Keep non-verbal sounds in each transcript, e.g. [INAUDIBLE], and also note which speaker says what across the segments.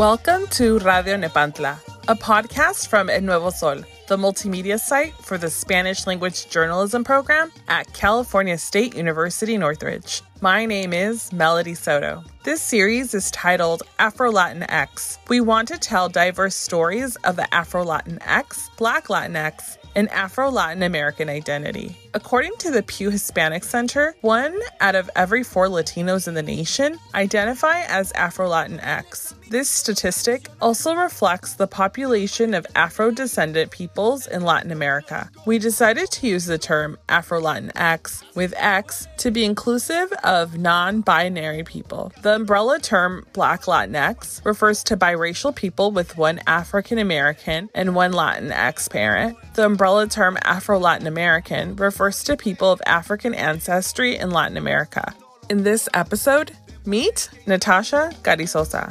Speaker 1: Welcome to Radio Nepantla, a podcast from El Nuevo Sol, the multimedia site for the Spanish language journalism program at California State University Northridge. My name is Melody Soto. This series is titled Afro Latin X. We want to tell diverse stories of the Afro Latin X, Black Latin X, and Afro Latin American identity. According to the Pew Hispanic Center, one out of every four Latinos in the nation identify as Afro Latinx. This statistic also reflects the population of Afro descendant peoples in Latin America. We decided to use the term Afro Latinx with X to be inclusive of non binary people. The umbrella term Black Latinx refers to biracial people with one African American and one Latinx parent. The umbrella term Afro Latin American refers to people of African ancestry in Latin America. In this episode, meet Natasha Carrizosa.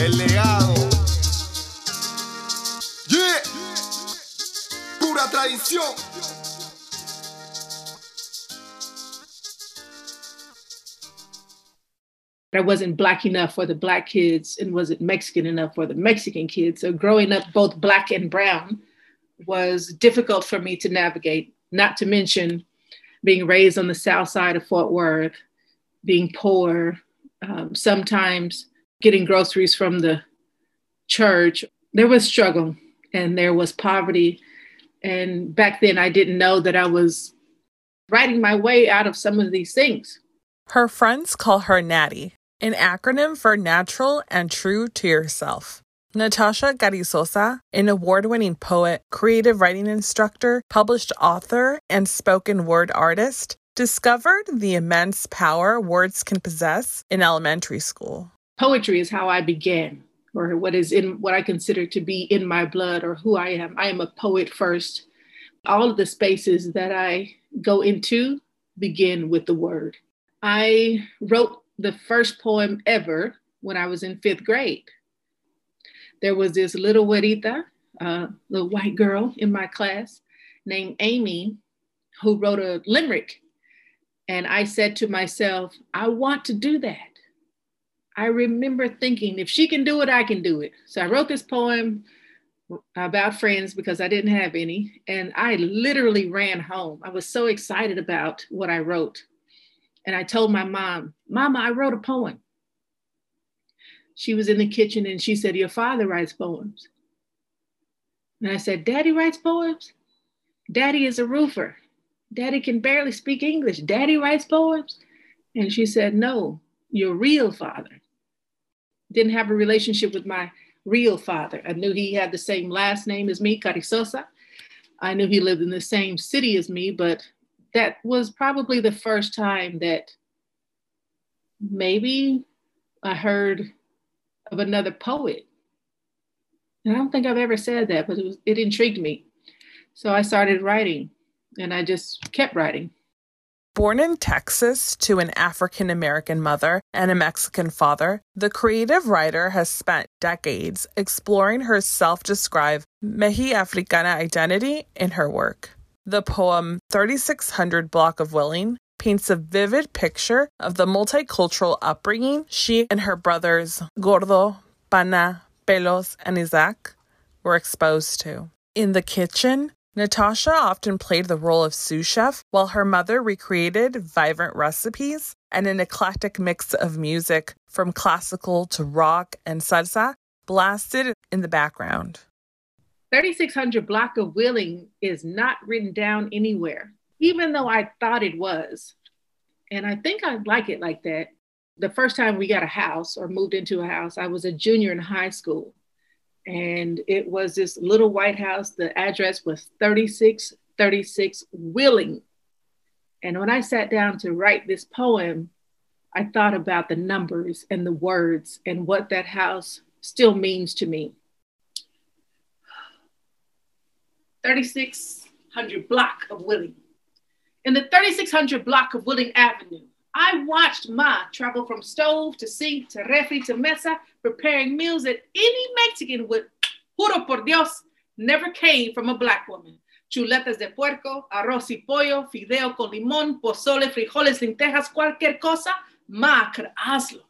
Speaker 1: [LAUGHS]
Speaker 2: El Tradición.
Speaker 3: I wasn't black enough for the black kids and wasn't Mexican enough for the Mexican kids. So growing up both black and brown was difficult for me to navigate, not to mention being raised on the south side of Fort Worth, being poor, um, sometimes getting groceries from the church. There was struggle and there was poverty. And back then, I didn't know that I was writing my way out of some of these things.
Speaker 1: Her friends call her Natty, an acronym for Natural and True to Yourself. Natasha Carrizosa, an award winning poet, creative writing instructor, published author, and spoken word artist, discovered the immense power words can possess in elementary school.
Speaker 3: Poetry is how I began, or what is in what I consider to be in my blood, or who I am. I am a poet first. All of the spaces that I go into begin with the word. I wrote the first poem ever when I was in fifth grade. There was this little güerita, uh, little white girl in my class named Amy, who wrote a limerick. And I said to myself, I want to do that. I remember thinking, if she can do it, I can do it. So I wrote this poem about friends because I didn't have any. And I literally ran home. I was so excited about what I wrote. And I told my mom, Mama, I wrote a poem. She was in the kitchen and she said, Your father writes poems. And I said, Daddy writes poems? Daddy is a roofer. Daddy can barely speak English. Daddy writes poems? And she said, No, your real father. Didn't have a relationship with my real father. I knew he had the same last name as me, Carrizosa. I knew he lived in the same city as me, but that was probably the first time that maybe I heard of another poet. And I don't think I've ever said that, but it, was, it intrigued me. So I started writing and I just kept writing.
Speaker 1: Born in Texas to an African American mother and a Mexican father, the creative writer has spent decades exploring her self described Mexiafricana identity in her work. The poem 3600 Block of Willing paints a vivid picture of the multicultural upbringing she and her brothers Gordo, Pana, Pelos, and Isaac were exposed to. In the kitchen, Natasha often played the role of sous chef while her mother recreated vibrant recipes and an eclectic mix of music from classical to rock and salsa blasted in the background.
Speaker 3: 3600 Block of Willing is not written down anywhere, even though I thought it was. And I think I like it like that. The first time we got a house or moved into a house, I was a junior in high school. And it was this little white house. The address was 3636 Willing. And when I sat down to write this poem, I thought about the numbers and the words and what that house still means to me. 3600 block of Willing. In the 3600 block of Willing Avenue, I watched Ma travel from stove to sink to refri to mesa, preparing meals that any Mexican would, juro por Dios, never came from a black woman. Chuletas de puerco, arroz y pollo, fideo con limón, pozole, frijoles, lentejas, cualquier cosa, Ma could hazlo.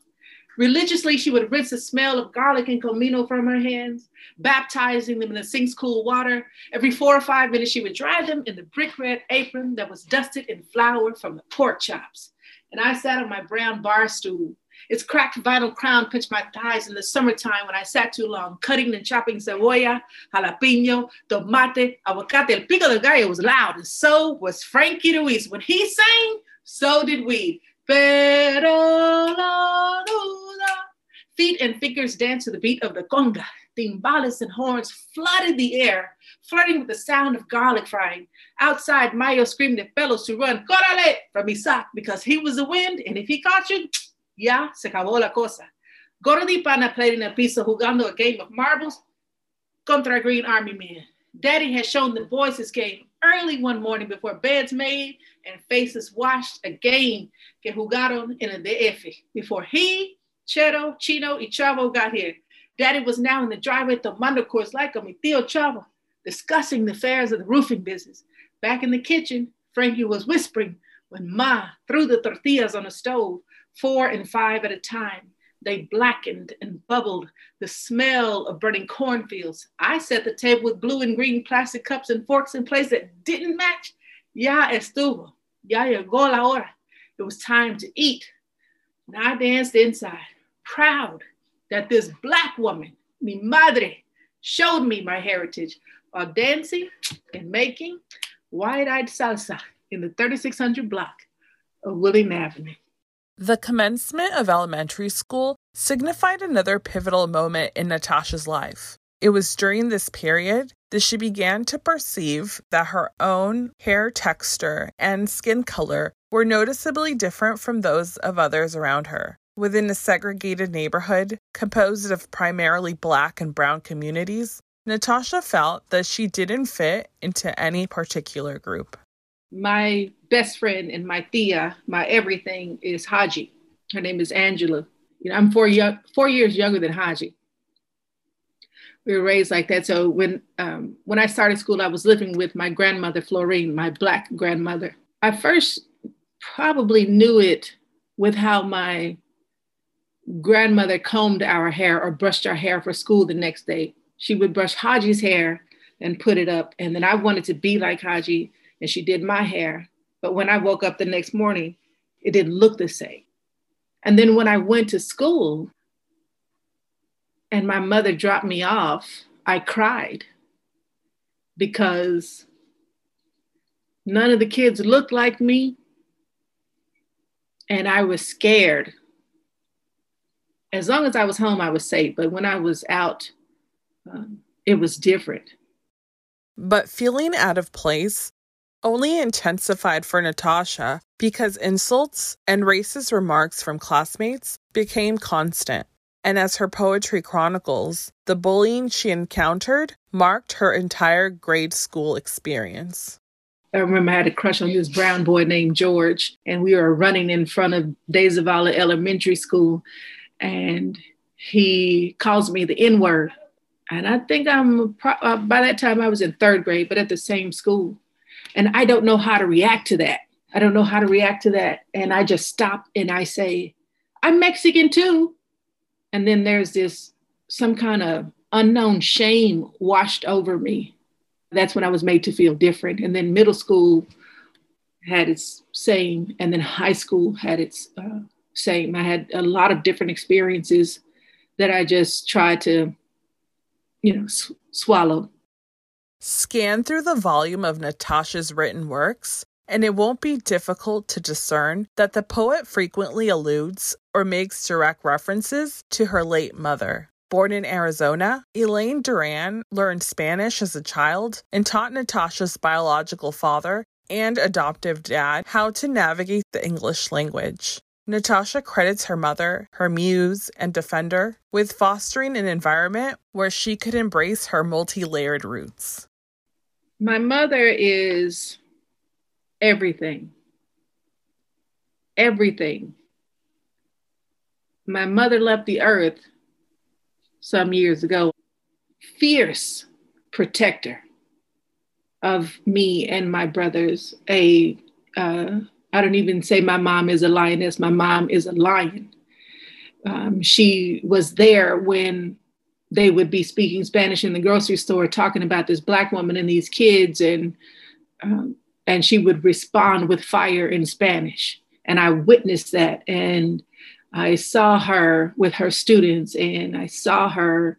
Speaker 3: Religiously, she would rinse the smell of garlic and comino from her hands, baptizing them in the sink's cool water. Every four or five minutes, she would dry them in the brick red apron that was dusted in flour from the pork chops. And I sat on my brown bar stool. Its cracked vinyl crown pinched my thighs in the summertime when I sat too long, cutting and chopping cebolla, jalapeno, tomate, aguacate. El pico de gallo was loud, and so was Frankie Ruiz. When he sang, so did we. Pero la duda. Feet and fingers danced to the beat of the conga. Timbales and horns flooded the air, flirting with the sound of garlic frying. Outside, Mayo screamed at fellows to run, Corale, from Isaac, because he was the wind, and if he caught you, [TSK] ya se acabó la cosa. Gordi Pana played in a piso jugando a game of marbles contra Green Army man. Daddy had shown the boys his game early one morning before beds made and faces washed a game que jugaron in a DF before he, Chero, Chino, y Chavo got here. Daddy was now in the driveway at tomando course like a mi tío Chavo, discussing the affairs of the roofing business. Back in the kitchen, Frankie was whispering when Ma threw the tortillas on the stove, four and five at a time. They blackened and bubbled, the smell of burning cornfields. I set the table with blue and green plastic cups and forks in place that didn't match. Ya estuvo. Ya llegó la hora. It was time to eat. And I danced inside, proud that this Black woman, mi madre, showed me my heritage while dancing and making wide eyed salsa in the 3600 block of Willing Avenue.
Speaker 1: The commencement of elementary school signified another pivotal moment in Natasha's life. It was during this period that she began to perceive that her own hair texture and skin color were noticeably different from those of others around her. Within a segregated neighborhood composed of primarily black and brown communities, Natasha felt that she didn't fit into any particular group
Speaker 3: my best friend and my tia, my everything is Haji. Her name is Angela. You know, I'm four young, four years younger than Haji. We were raised like that. So when um, when I started school, I was living with my grandmother Florine, my black grandmother. I first probably knew it with how my grandmother combed our hair or brushed our hair for school the next day. She would brush Haji's hair and put it up, and then I wanted to be like Haji and she did my hair. But when I woke up the next morning, it didn't look the same. And then when I went to school and my mother dropped me off, I cried because none of the kids looked like me. And I was scared. As long as I was home, I was safe. But when I was out, um, it was different.
Speaker 1: But feeling out of place only intensified for Natasha because insults and racist remarks from classmates became constant. And as her poetry chronicles, the bullying she encountered marked her entire grade school experience.
Speaker 3: I remember I had a crush on this brown boy named George, and we were running in front of De Zavala Elementary School, and he calls me the N word. And I think I'm, uh, by that time I was in third grade, but at the same school. And I don't know how to react to that. I don't know how to react to that. And I just stop and I say, I'm Mexican too. And then there's this some kind of unknown shame washed over me. That's when I was made to feel different. And then middle school had its same, and then high school had its uh, same. I had a lot of different experiences that I just tried to, you know, sw- swallow
Speaker 1: Scan through the volume of Natasha's written works, and it won't be difficult to discern that the poet frequently alludes or makes direct references to her late mother. Born in Arizona, Elaine Duran learned Spanish as a child and taught Natasha's biological father and adoptive dad how to navigate the English language. Natasha credits her mother, her muse, and defender with fostering an environment where she could embrace her multi layered roots.
Speaker 3: My mother is everything. everything. My mother left the earth some years ago, fierce protector of me and my brothers. A uh, I don't even say my mom is a lioness. My mom is a lion. Um, she was there when they would be speaking Spanish in the grocery store, talking about this black woman and these kids, and um, and she would respond with fire in Spanish. And I witnessed that, and I saw her with her students, and I saw her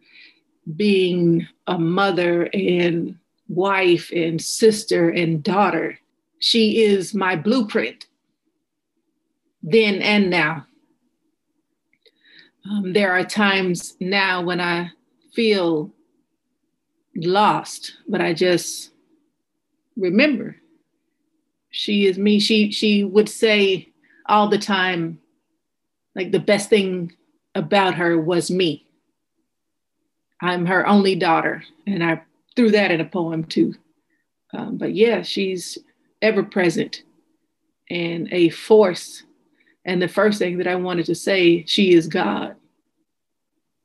Speaker 3: being a mother and wife and sister and daughter. She is my blueprint then and now. Um, there are times now when I feel lost, but I just remember she is me. She she would say all the time, like the best thing about her was me. I'm her only daughter, and I threw that in a poem too. Um, but yeah, she's ever present and a force. And the first thing that I wanted to say, she is God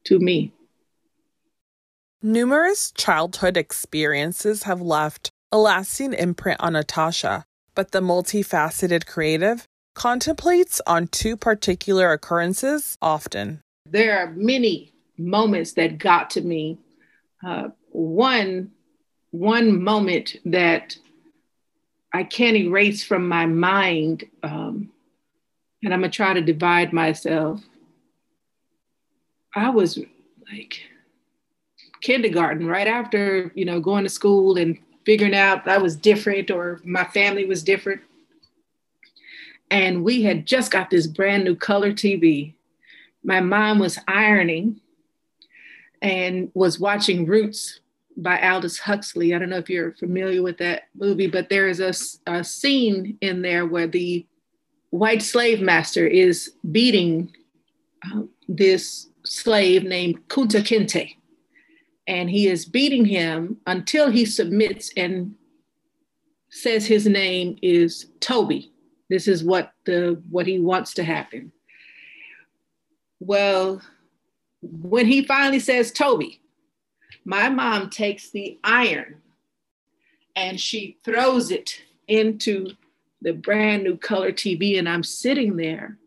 Speaker 3: to me.
Speaker 1: Numerous childhood experiences have left a lasting imprint on Natasha, but the multifaceted creative contemplates on two particular occurrences often.
Speaker 3: There are many moments that got to me. Uh, one, one moment that I can't erase from my mind, um, and I'm gonna try to divide myself. I was like kindergarten, right after you know going to school and figuring out I was different or my family was different. And we had just got this brand new color TV. My mom was ironing and was watching Roots by Alex Haley. I don't know if you're familiar with that movie, but there is a, a scene in there where the white slave master is beating uh, this slave named Kunta Kinte. And he is beating him until he submits and says his name is Toby. This is what the what he wants to happen. Well, when he finally says Toby, my mom takes the iron and she throws it into the brand new color TV, and I'm sitting there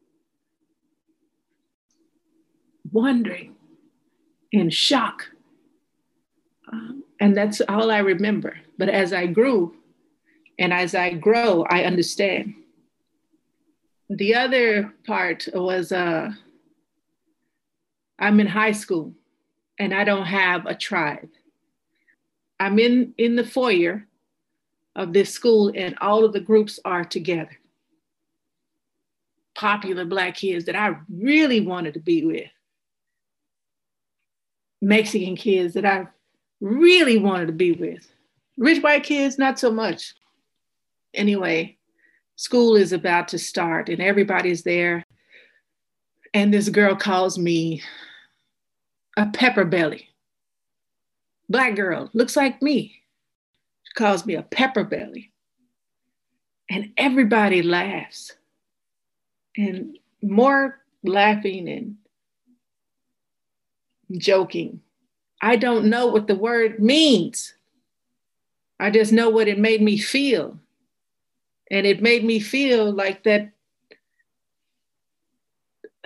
Speaker 3: wondering in shock. Um, and that's all I remember. But as I grew and as I grow, I understand. The other part was uh, I'm in high school and I don't have a tribe. I'm in, in the foyer of this school and all of the groups are together. Popular Black kids that I really wanted to be with. Mexican kids that I really wanted to be with. Rich white kids, not so much. Anyway, school is about to start and everybody's there. And this girl calls me a pepper belly. Black girl, looks like me. She calls me a pepper belly. And everybody laughs. And more laughing and joking. I don't know what the word means. I just know what it made me feel. And it made me feel like that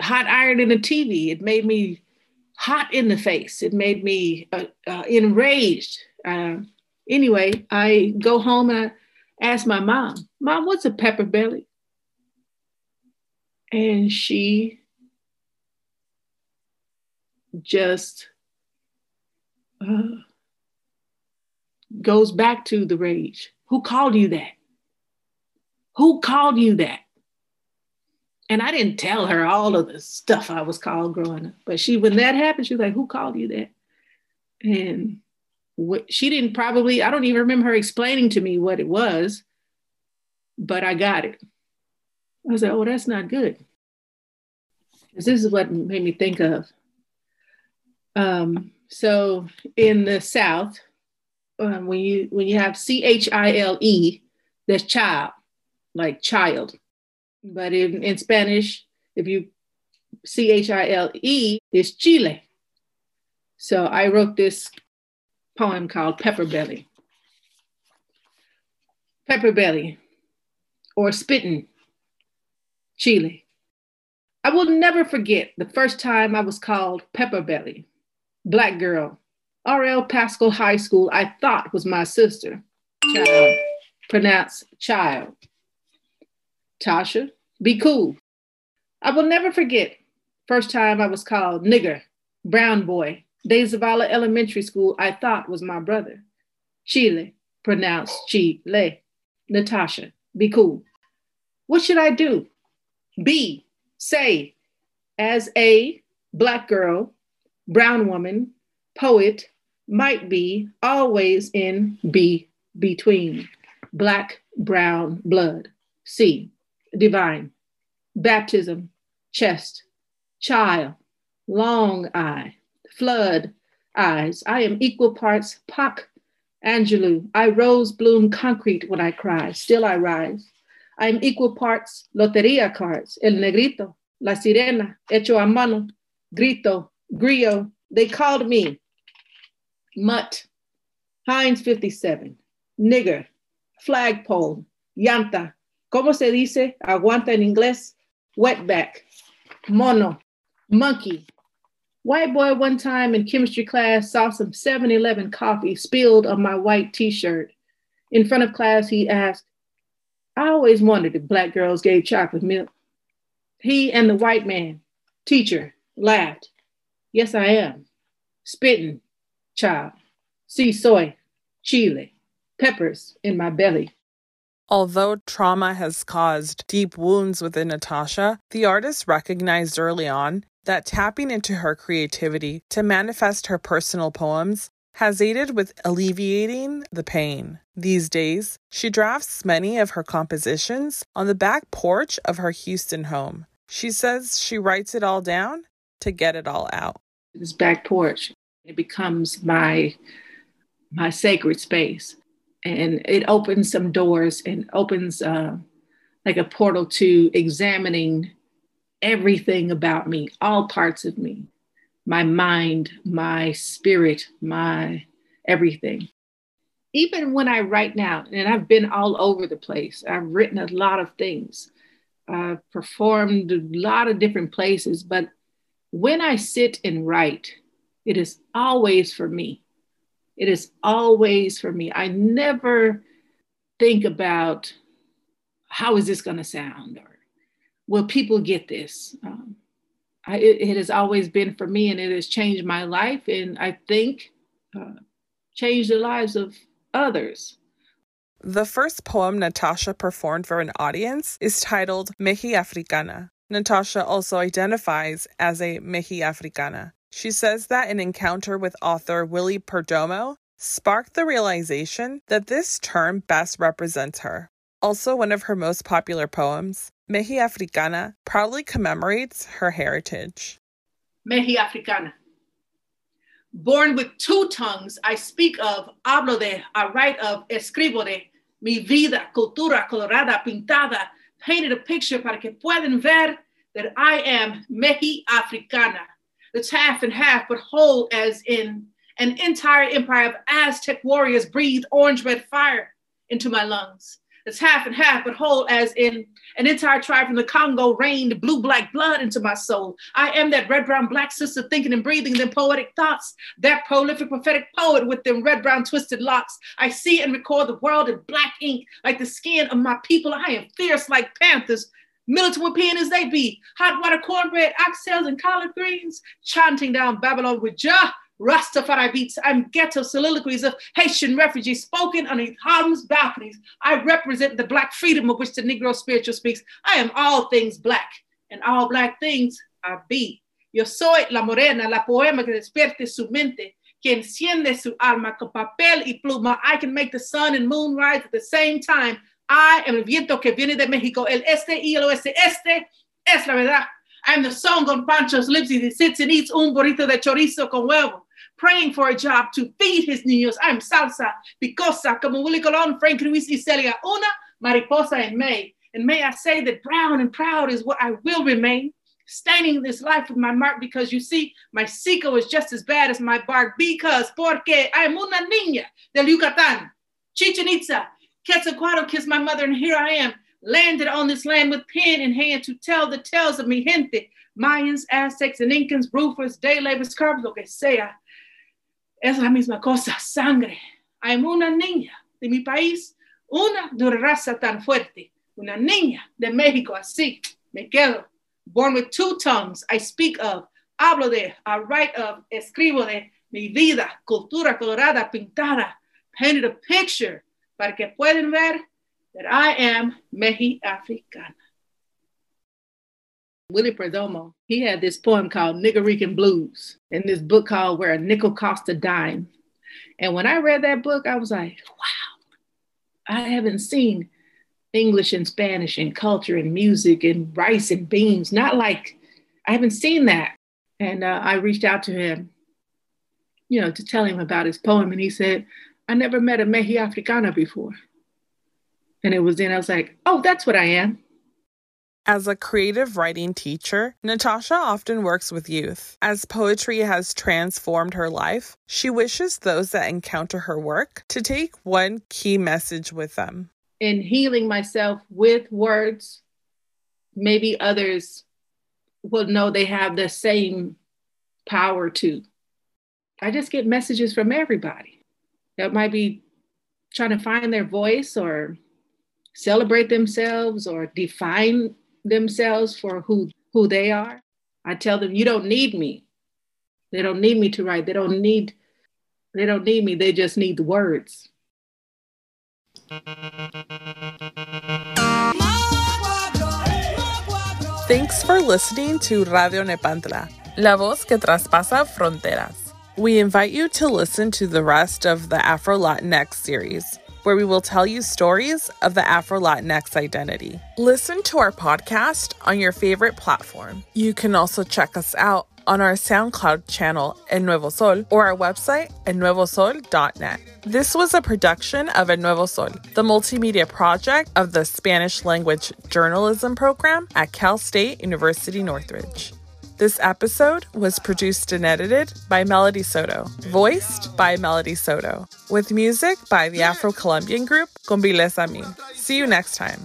Speaker 3: hot iron in the TV. It made me hot in the face. It made me uh, uh, enraged. Uh, anyway, I go home and I ask my mom, Mom, what's a pepper belly? And she just uh, goes back to the rage. Who called you that? Who called you that? And I didn't tell her all of the stuff I was called growing up. But she, when that happened, she was like, "Who called you that?" And what, she didn't probably. I don't even remember her explaining to me what it was, but I got it. I was like, "Oh, that's not good." This is what made me think of. Um, so in the South, um, when you when you have C H I L E, that's child, like child but in, in Spanish, if you C H I L E, is Chile. So I wrote this poem called Pepper Belly. Pepper Belly, or Spitting, Chile. I will never forget the first time I was called Pepper Belly, black girl, R.L. Paschal High School, I thought was my sister. Child, pronounced child. Tasha, be cool. I will never forget first time I was called nigger, brown boy, De Zavala Elementary School, I thought was my brother. Chile, pronounced Chile. Natasha, be cool. What should I do? Be, say, as a black girl, brown woman, poet, might be, always in, be, between, black, brown, blood. C, divine, baptism, chest, child, long eye, flood eyes. I am equal parts Pac, Angelou. I rose bloom concrete when I cry, still I rise. I am equal parts loteria cards, el negrito, la sirena, hecho a mano, grito, grillo. They called me mutt, Heinz 57, nigger, flagpole, llanta, ¿cómo se dice? Aguanta en inglés, wetback, mono, monkey. White boy one time in chemistry class saw some 7 Eleven coffee spilled on my white t shirt. In front of class, he asked, I always wondered if black girls gave chocolate milk. He and the white man, teacher, laughed. Yes, I am. Spitting, child. See soy, chili, peppers in my belly.
Speaker 1: Although trauma has caused deep wounds within Natasha, the artist recognized early on that tapping into her creativity to manifest her personal poems has aided with alleviating the pain. These days, she drafts many of her compositions on the back porch of her Houston home. She says she writes it all down to get it all out.
Speaker 3: This back porch, it becomes my my sacred space and it opens some doors and opens uh, like a portal to examining everything about me, all parts of me, my mind, my spirit, my everything. Even when I write now, and I've been all over the place, I've written a lot of things, I've performed a lot of different places, but when I sit and write, it is always for me. It is always for me. I never think about how is this going to sound or will people get this. Um, I, it, it, has always been for me, and it has changed my life, and I think uh, changed the lives of others.
Speaker 1: The first poem Natasha performed for an audience is titled MexiAfricana. Natasha also identifies as a MexiAfricana. She says that an encounter with author Willie Perdomo sparked the realization that this term best represents her. Also, one of her most popular poems, MexiAfricana, proudly commemorates her heritage.
Speaker 3: MexiAfricana. Born with two tongues, I speak of, hablo de, I write of, escribo de, mi vida, cultura colorada, pintada, painted a picture para que puedan ver that I am MexiAfricana that's half and half, but whole as in an entire empire of Aztec warriors breathed orange red fire into my lungs. It's half and half, but whole as in an entire tribe from the Congo rained blue black blood into my soul. I am that red brown black sister thinking and breathing them poetic thoughts, that prolific prophetic poet with them red brown twisted locks. I see and record the world in black ink like the skin of my people. I am fierce like panthers, militant European as they be, hot water cornbread, oxtails, and collard greens, chanting down Babylon with Jah. Rastafari beats and ghetto soliloquies of Haitian refugees spoken on Harlem's balconies. I represent the Black freedom of which the Negro spiritual speaks. I am all things Black, and all Black things I be. Yo soy la morena, la poema que despierte su mente, que enciende su alma con papel y pluma. I can make the sun and moon rise at the same time. I am el viento que viene de México, el este y el oeste. Este es la verdad. I am the song on Pancho's lips. He sits and eats un burrito de chorizo con huevo, praying for a job to feed his niños. I'm salsa, picosa, como Willie Colon, Frank Ruiz y Celia. Una mariposa en May. And may I say that brown and proud is what I will remain, staining this life with my mark because you see, my seco is just as bad as my bark because, porque I'm una niña del Yucatan, Chichen Itza, Quetzalcoatl kissed my mother, and here I am, landed on this land with pen in hand to tell the tales of mi gente, Mayans, Aztecs, and Incans, roofers, day laborers, carpenters, lo que sea. Es la misma cosa, sangre. I'm una niña de mi país, una de raza tan fuerte, una niña de México, así me quedo. Born with two tongues, I speak of, hablo de, I write of, escribo de mi vida, cultura colorada, pintada, painted a picture para que puedan ver that I am MexiAfricana. Willie Perdomo, he had this poem called Niggerican Blues and this book called Where a Nickel Cost a Dime. And when I read that book, I was like, wow, I haven't seen English and Spanish and culture and music and rice and beans. Not like I haven't seen that. And uh, I reached out to him, you know, to tell him about his poem. And he said, I never met a MexiAfricana before. And it was then I was like, oh, that's what I am.
Speaker 1: As a creative writing teacher, Natasha often works with youth. As poetry has transformed her life, she wishes those that encounter her work to take one key message with them.
Speaker 3: In healing myself with words, maybe others will know they have the same power too. I just get messages from everybody that might be trying to find their voice or celebrate themselves or define themselves for who, who they are. I tell them, you don't need me. They don't need me to write. They don't need they don't need me. They just need the words.
Speaker 1: Thanks for listening to Radio Nepantla, la voz que traspasa fronteras. We invite you to listen to the rest of the Afro Latinx series, where we will tell you stories of the Afro Latinx identity. Listen to our podcast on your favorite platform. You can also check us out on our SoundCloud channel, El Nuevo Sol, or our website, elnuevosol.net. This was a production of El Nuevo Sol, the multimedia project of the Spanish language journalism program at Cal State University Northridge. This episode was produced and edited by Melody Soto, voiced by Melody Soto, with music by the Afro Colombian group Combilesa Mí. See you next time.